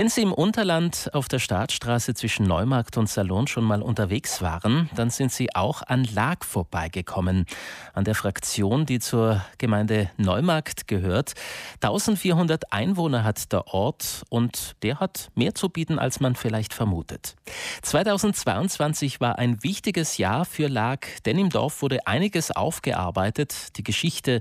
Wenn Sie im Unterland auf der Startstraße zwischen Neumarkt und Salon schon mal unterwegs waren, dann sind Sie auch an Lag vorbeigekommen, an der Fraktion, die zur Gemeinde Neumarkt gehört. 1400 Einwohner hat der Ort und der hat mehr zu bieten, als man vielleicht vermutet. 2022 war ein wichtiges Jahr für Lag, denn im Dorf wurde einiges aufgearbeitet, die Geschichte,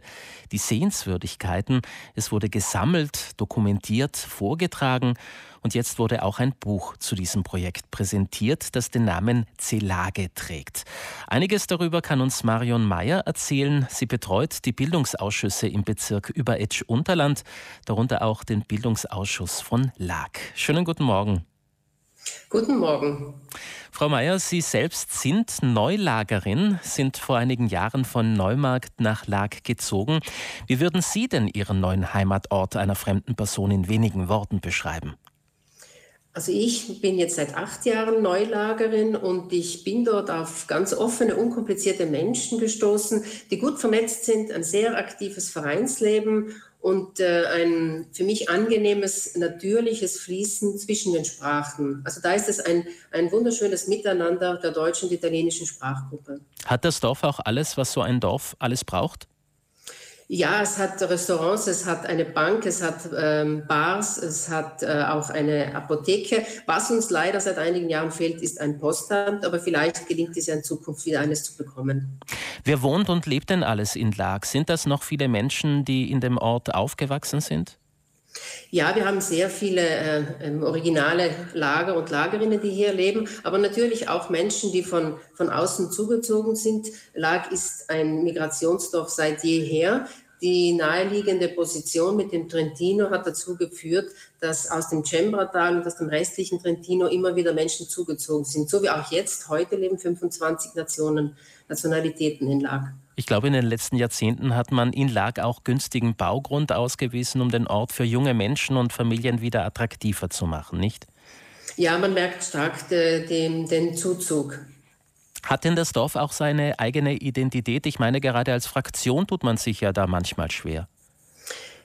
die Sehenswürdigkeiten, es wurde gesammelt, dokumentiert, vorgetragen und jetzt wurde auch ein Buch zu diesem Projekt präsentiert, das den Namen Zelage trägt. Einiges darüber kann uns Marion Mayer erzählen. Sie betreut die Bildungsausschüsse im Bezirk Überetsch-Unterland, darunter auch den Bildungsausschuss von Lag. Schönen guten Morgen. Guten Morgen. Frau Mayer, Sie selbst sind Neulagerin, sind vor einigen Jahren von Neumarkt nach Lag gezogen. Wie würden Sie denn Ihren neuen Heimatort einer fremden Person in wenigen Worten beschreiben? Also ich bin jetzt seit acht Jahren Neulagerin und ich bin dort auf ganz offene, unkomplizierte Menschen gestoßen, die gut vernetzt sind, ein sehr aktives Vereinsleben und äh, ein für mich angenehmes, natürliches Fließen zwischen den Sprachen. Also da ist es ein, ein wunderschönes Miteinander der deutschen und italienischen Sprachgruppe. Hat das Dorf auch alles, was so ein Dorf alles braucht? Ja, es hat Restaurants, es hat eine Bank, es hat ähm, Bars, es hat äh, auch eine Apotheke. Was uns leider seit einigen Jahren fehlt, ist ein Postamt, aber vielleicht gelingt es ja in Zukunft wieder eines zu bekommen. Wer wohnt und lebt denn alles in Lag? Sind das noch viele Menschen, die in dem Ort aufgewachsen sind? Ja, wir haben sehr viele äh, ähm, originale Lager und Lagerinnen, die hier leben, aber natürlich auch Menschen, die von, von außen zugezogen sind. Lag ist ein Migrationsdorf seit jeher. Die naheliegende Position mit dem Trentino hat dazu geführt, dass aus dem Cembratal und aus dem restlichen Trentino immer wieder Menschen zugezogen sind. So wie auch jetzt. Heute leben 25 Nationen, Nationalitäten in Lag. Ich glaube, in den letzten Jahrzehnten hat man in Lag auch günstigen Baugrund ausgewiesen, um den Ort für junge Menschen und Familien wieder attraktiver zu machen, nicht? Ja, man merkt stark de, de, den Zuzug. Hat denn das Dorf auch seine eigene Identität? Ich meine, gerade als Fraktion tut man sich ja da manchmal schwer.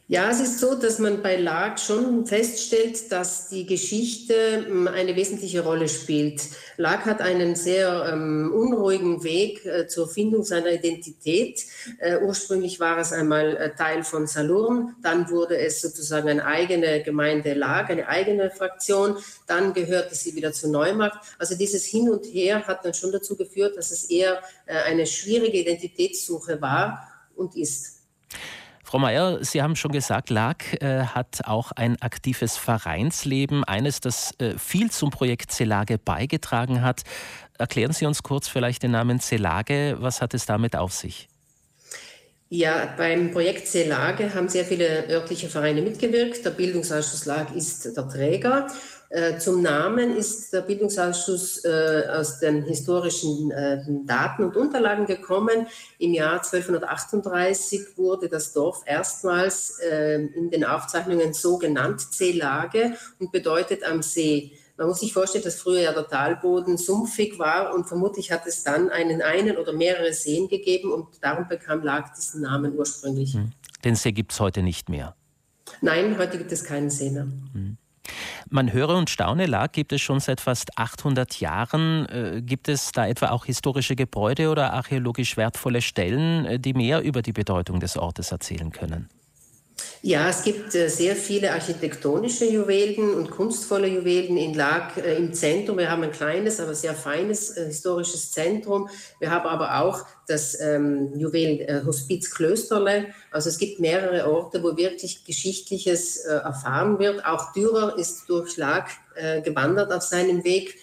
Ja, es ist so, dass man bei Lag schon feststellt, dass die Geschichte ähm, eine wesentliche Rolle spielt. Lag hat einen sehr ähm, unruhigen Weg äh, zur Findung seiner Identität. Äh, ursprünglich war es einmal äh, Teil von Salurn, dann wurde es sozusagen eine eigene Gemeinde Lag, eine eigene Fraktion, dann gehörte sie wieder zu Neumarkt. Also dieses Hin und Her hat dann schon dazu geführt, dass es eher äh, eine schwierige Identitätssuche war und ist. Frau Mayer, Sie haben schon gesagt, LAG äh, hat auch ein aktives Vereinsleben, eines, das äh, viel zum Projekt Celage beigetragen hat. Erklären Sie uns kurz vielleicht den Namen Celage. Was hat es damit auf sich? Ja, beim Projekt Celage haben sehr viele örtliche Vereine mitgewirkt. Der Bildungsausschuss LAG ist der Träger. Äh, zum Namen ist der Bildungsausschuss äh, aus den historischen äh, Daten und Unterlagen gekommen. Im Jahr 1238 wurde das Dorf erstmals in den Aufzeichnungen so genannt, Seelage und bedeutet am See. Man muss sich vorstellen, dass früher ja der Talboden sumpfig war und vermutlich hat es dann einen, einen oder mehrere Seen gegeben und darum bekam Lag diesen Namen ursprünglich. Hm. Den See gibt es heute nicht mehr. Nein, heute gibt es keinen See mehr. Hm. Man höre und staune, Lag gibt es schon seit fast 800 Jahren. Äh, gibt es da etwa auch historische Gebäude oder archäologisch wertvolle Stellen, äh, die mehr über die Bedeutung des Ortes erzählen können? Ja, es gibt äh, sehr viele architektonische Juwelen und kunstvolle Juwelen in Lag äh, im Zentrum. Wir haben ein kleines, aber sehr feines äh, historisches Zentrum. Wir haben aber auch das ähm, Juwelen äh, Hospiz Klösterle. Also es gibt mehrere Orte, wo wirklich Geschichtliches äh, erfahren wird. Auch Dürer ist durch Lag äh, gewandert auf seinem Weg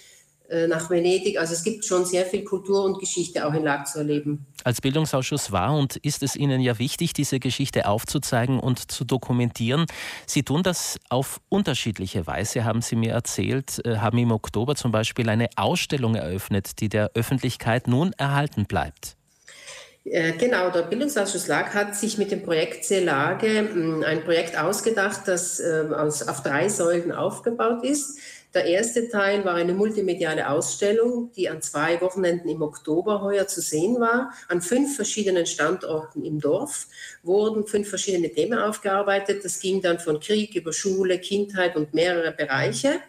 nach Venedig. Also es gibt schon sehr viel Kultur und Geschichte auch in Lag zu erleben. Als Bildungsausschuss war und ist es Ihnen ja wichtig, diese Geschichte aufzuzeigen und zu dokumentieren. Sie tun das auf unterschiedliche Weise, haben Sie mir erzählt, äh, haben im Oktober zum Beispiel eine Ausstellung eröffnet, die der Öffentlichkeit nun erhalten bleibt. Äh, genau, der Bildungsausschuss LAG hat sich mit dem Projekt Seelage ein Projekt ausgedacht, das äh, auf drei Säulen aufgebaut ist. Der erste Teil war eine multimediale Ausstellung, die an zwei Wochenenden im Oktober heuer zu sehen war. An fünf verschiedenen Standorten im Dorf wurden fünf verschiedene Themen aufgearbeitet. Das ging dann von Krieg über Schule, Kindheit und mehrere Bereiche.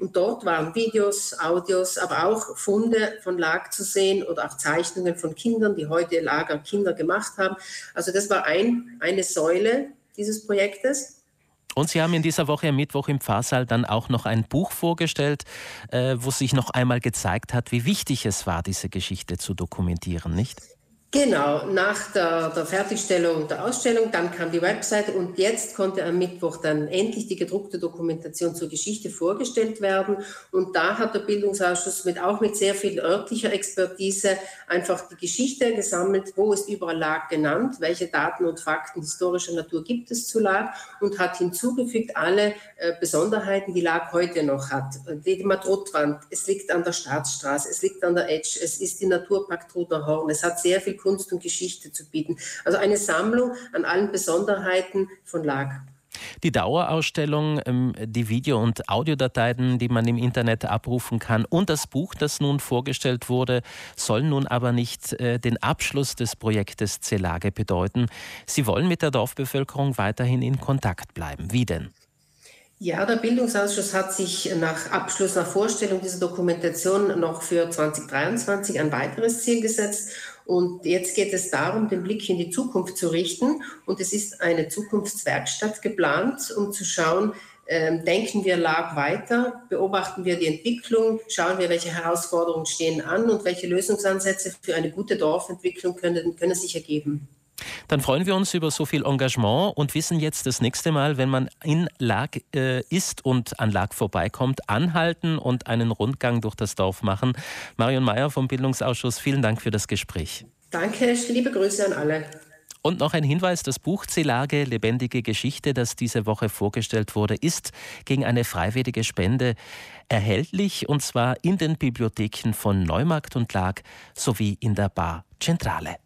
Und dort waren Videos, Audios, aber auch Funde von Lag zu sehen oder auch Zeichnungen von Kindern, die heute Lager Kinder gemacht haben. Also das war ein, eine Säule dieses Projektes. Und Sie haben in dieser Woche am Mittwoch im Pfarrsaal dann auch noch ein Buch vorgestellt, äh, wo sich noch einmal gezeigt hat, wie wichtig es war, diese Geschichte zu dokumentieren, nicht? Genau, nach der, der, Fertigstellung der Ausstellung, dann kam die Website und jetzt konnte am Mittwoch dann endlich die gedruckte Dokumentation zur Geschichte vorgestellt werden. Und da hat der Bildungsausschuss mit, auch mit sehr viel örtlicher Expertise einfach die Geschichte gesammelt, wo es überall lag genannt, welche Daten und Fakten historischer Natur gibt es zu Lag und hat hinzugefügt alle äh, Besonderheiten, die Lag heute noch hat. Die Madrotwand, es liegt an der Staatsstraße, es liegt an der Edge, es ist die Naturpark Trudner Horn, es hat sehr viel Kunst und Geschichte zu bieten. Also eine Sammlung an allen Besonderheiten von Lag. Die Dauerausstellung, ähm, die Video- und Audiodateien, die man im Internet abrufen kann und das Buch, das nun vorgestellt wurde, sollen nun aber nicht äh, den Abschluss des Projektes Celage bedeuten. Sie wollen mit der Dorfbevölkerung weiterhin in Kontakt bleiben. Wie denn? Ja, der Bildungsausschuss hat sich nach Abschluss, nach Vorstellung dieser Dokumentation noch für 2023 ein weiteres Ziel gesetzt. Und jetzt geht es darum, den Blick in die Zukunft zu richten. Und es ist eine Zukunftswerkstatt geplant, um zu schauen, ähm, denken wir lag weiter, beobachten wir die Entwicklung, schauen wir, welche Herausforderungen stehen an und welche Lösungsansätze für eine gute Dorfentwicklung können, können sich ergeben. Dann freuen wir uns über so viel Engagement und wissen jetzt das nächste Mal, wenn man in Lag äh, ist und an Lag vorbeikommt, anhalten und einen Rundgang durch das Dorf machen. Marion Mayer vom Bildungsausschuss, vielen Dank für das Gespräch. Danke, liebe Grüße an alle. Und noch ein Hinweis, das Buch Zelage, lebendige Geschichte, das diese Woche vorgestellt wurde, ist gegen eine freiwillige Spende erhältlich und zwar in den Bibliotheken von Neumarkt und Lag sowie in der Bar Centrale.